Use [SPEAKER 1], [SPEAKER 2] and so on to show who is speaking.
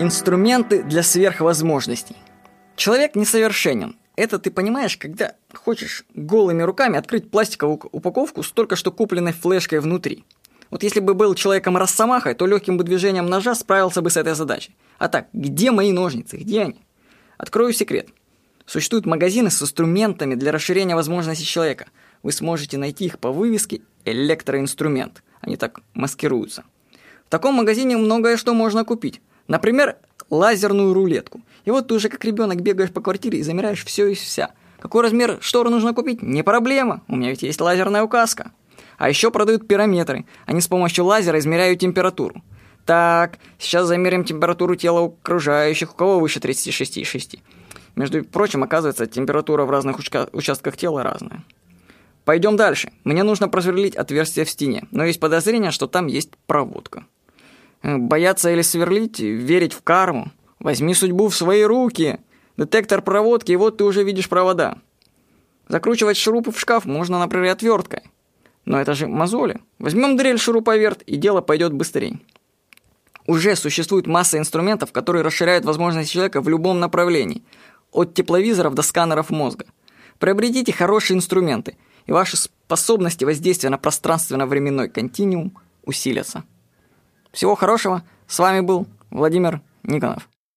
[SPEAKER 1] Инструменты для сверхвозможностей. Человек несовершенен. Это ты понимаешь, когда хочешь голыми руками открыть пластиковую упаковку с только что купленной флешкой внутри. Вот если бы был человеком росомахой, то легким бы движением ножа справился бы с этой задачей. А так, где мои ножницы? Где они? Открою секрет. Существуют магазины с инструментами для расширения возможностей человека. Вы сможете найти их по вывеске «электроинструмент». Они так маскируются. В таком магазине многое что можно купить. Например, лазерную рулетку. И вот ты уже как ребенок бегаешь по квартире и замираешь все и вся. Какой размер штор нужно купить? Не проблема. У меня ведь есть лазерная указка. А еще продают пирометры. Они с помощью лазера измеряют температуру. Так, сейчас замерим температуру тела окружающих. У кого выше 36,6? Между прочим, оказывается, температура в разных участках тела разная. Пойдем дальше. Мне нужно просверлить отверстие в стене, но есть подозрение, что там есть проводка. Э, бояться или сверлить, верить в карму. Возьми судьбу в свои руки. Детектор проводки, и вот ты уже видишь провода. Закручивать шурупы в шкаф можно, например, отверткой. Но это же мозоли. Возьмем дрель шуруповерт, и дело пойдет быстрее. Уже существует масса инструментов, которые расширяют возможности человека в любом направлении. От тепловизоров до сканеров мозга. Приобретите хорошие инструменты, и ваши способности воздействия на пространственно-временной континуум усилятся. Всего хорошего. С вами был Владимир Никонов.